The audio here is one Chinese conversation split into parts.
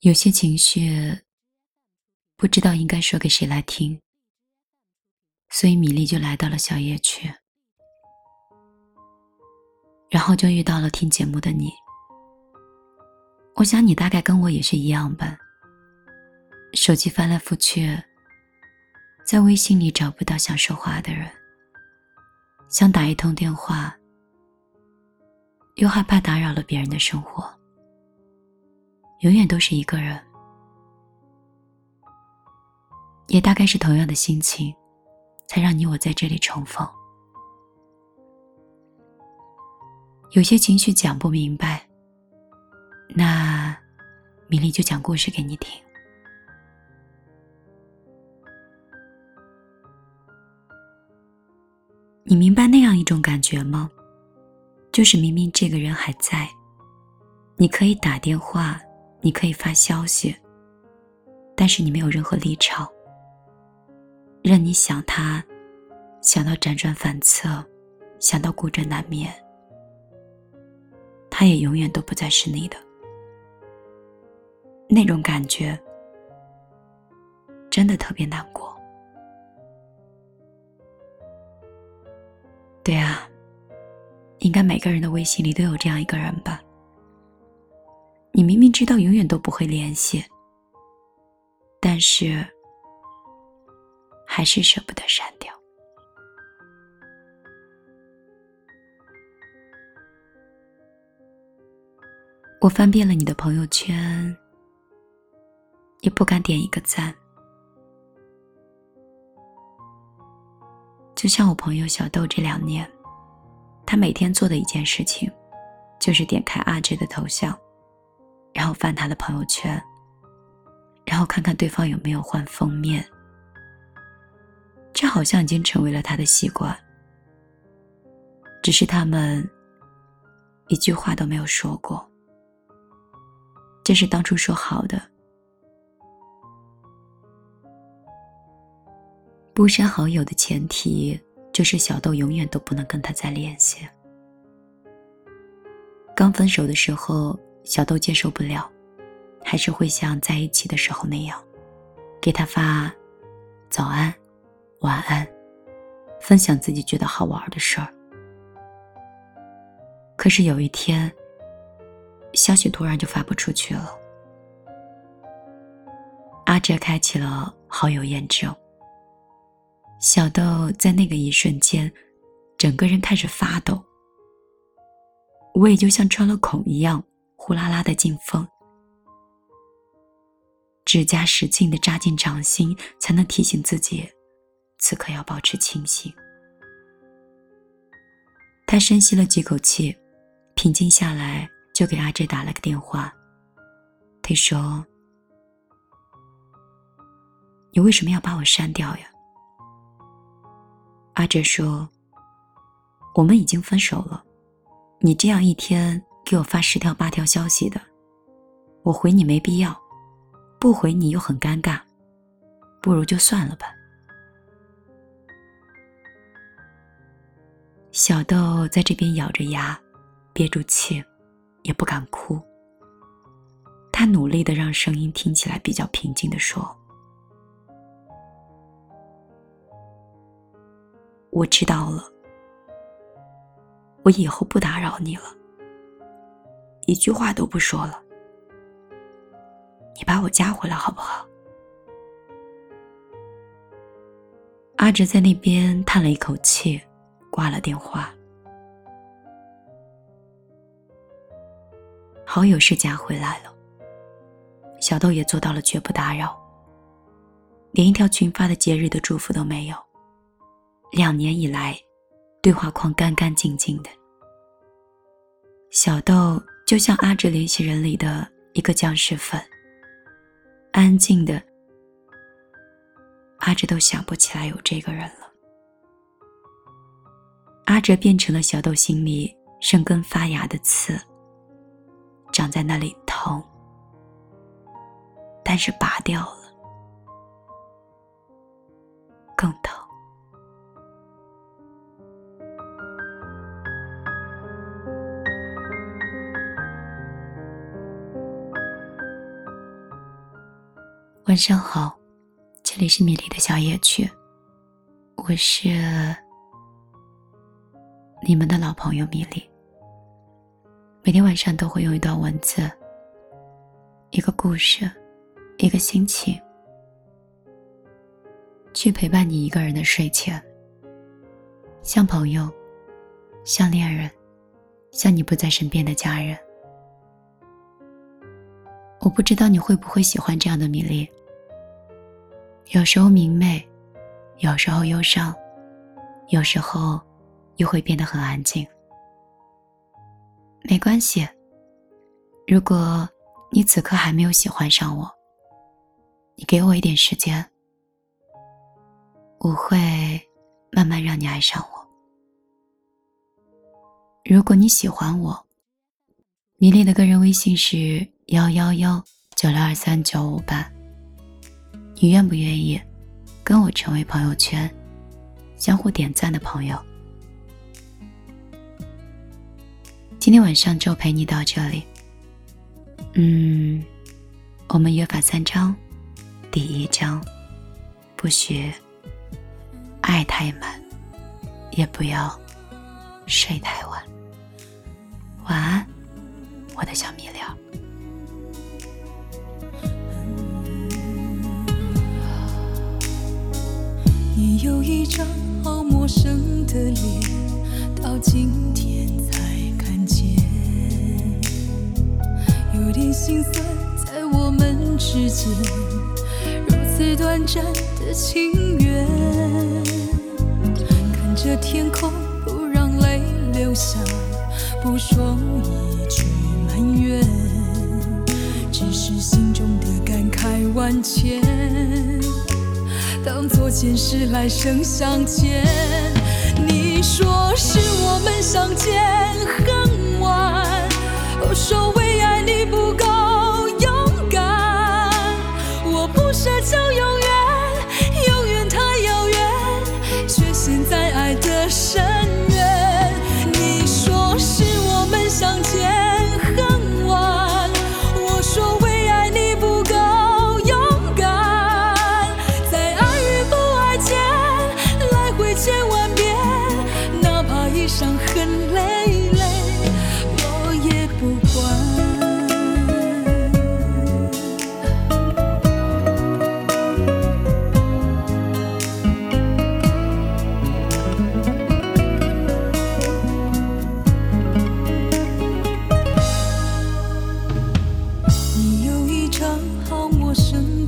有些情绪不知道应该说给谁来听，所以米粒就来到了小夜曲，然后就遇到了听节目的你。我想你大概跟我也是一样吧，手机翻来覆去，在微信里找不到想说话的人，想打一通电话，又害怕打扰了别人的生活。永远都是一个人，也大概是同样的心情，才让你我在这里重逢。有些情绪讲不明白，那米粒就讲故事给你听。你明白那样一种感觉吗？就是明明这个人还在，你可以打电话。你可以发消息，但是你没有任何立场，任你想他，想到辗转反侧，想到孤枕难眠，他也永远都不再是你的。那种感觉真的特别难过。对啊，应该每个人的微信里都有这样一个人吧。你明明知道永远都不会联系，但是还是舍不得删掉。我翻遍了你的朋友圈，也不敢点一个赞。就像我朋友小豆这两年，他每天做的一件事情，就是点开阿志的头像。然后翻他的朋友圈，然后看看对方有没有换封面。这好像已经成为了他的习惯。只是他们一句话都没有说过。这是当初说好的，不删好友的前提就是小豆永远都不能跟他再联系。刚分手的时候。小豆接受不了，还是会像在一起的时候那样，给他发早安、晚安，分享自己觉得好玩的事儿。可是有一天，消息突然就发不出去了。阿哲开启了好友验证，小豆在那个一瞬间，整个人开始发抖，我也就像穿了孔一样。呼啦啦的进风，指甲使劲的扎进掌心，才能提醒自己，此刻要保持清醒。他深吸了几口气，平静下来，就给阿哲打了个电话。他说：“你为什么要把我删掉呀？”阿哲说：“我们已经分手了，你这样一天。”给我发十条八条消息的，我回你没必要，不回你又很尴尬，不如就算了吧。小豆在这边咬着牙，憋住气，也不敢哭。他努力的让声音听起来比较平静的说：“我知道了，我以后不打扰你了。”一句话都不说了，你把我加回来好不好？阿哲在那边叹了一口气，挂了电话。好友是加回来了，小豆也做到了绝不打扰，连一条群发的节日的祝福都没有。两年以来，对话框干干净净的，小豆。就像阿哲联系人里的一个僵尸粉，安静的，阿哲都想不起来有这个人了。阿哲变成了小豆心里生根发芽的刺，长在那里疼，但是拔掉了，晚上好，这里是米粒的小野曲，我是你们的老朋友米粒。每天晚上都会用一段文字、一个故事、一个心情，去陪伴你一个人的睡前，像朋友，像恋人，像你不在身边的家人。我不知道你会不会喜欢这样的米粒。有时候明媚，有时候忧伤，有时候又会变得很安静。没关系，如果你此刻还没有喜欢上我，你给我一点时间，我会慢慢让你爱上我。如果你喜欢我，米粒的个人微信是幺幺幺九六二三九五八。你愿不愿意跟我成为朋友圈相互点赞的朋友？今天晚上就陪你到这里。嗯，我们约法三章，第一章，不许爱太满，也不要睡太晚。晚安，我的小米粒。有一张好陌生的脸，到今天才看见，有点心酸，在我们之间如此短暂的情缘。看着天空，不让泪流下，不说一句埋怨，只是心中的感慨万千。当作前世来生相欠，你说是我们相见恨晚，我说为爱你不够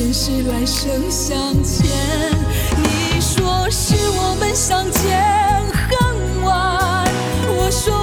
前世来生相欠，你说是我们相见恨晚，我说。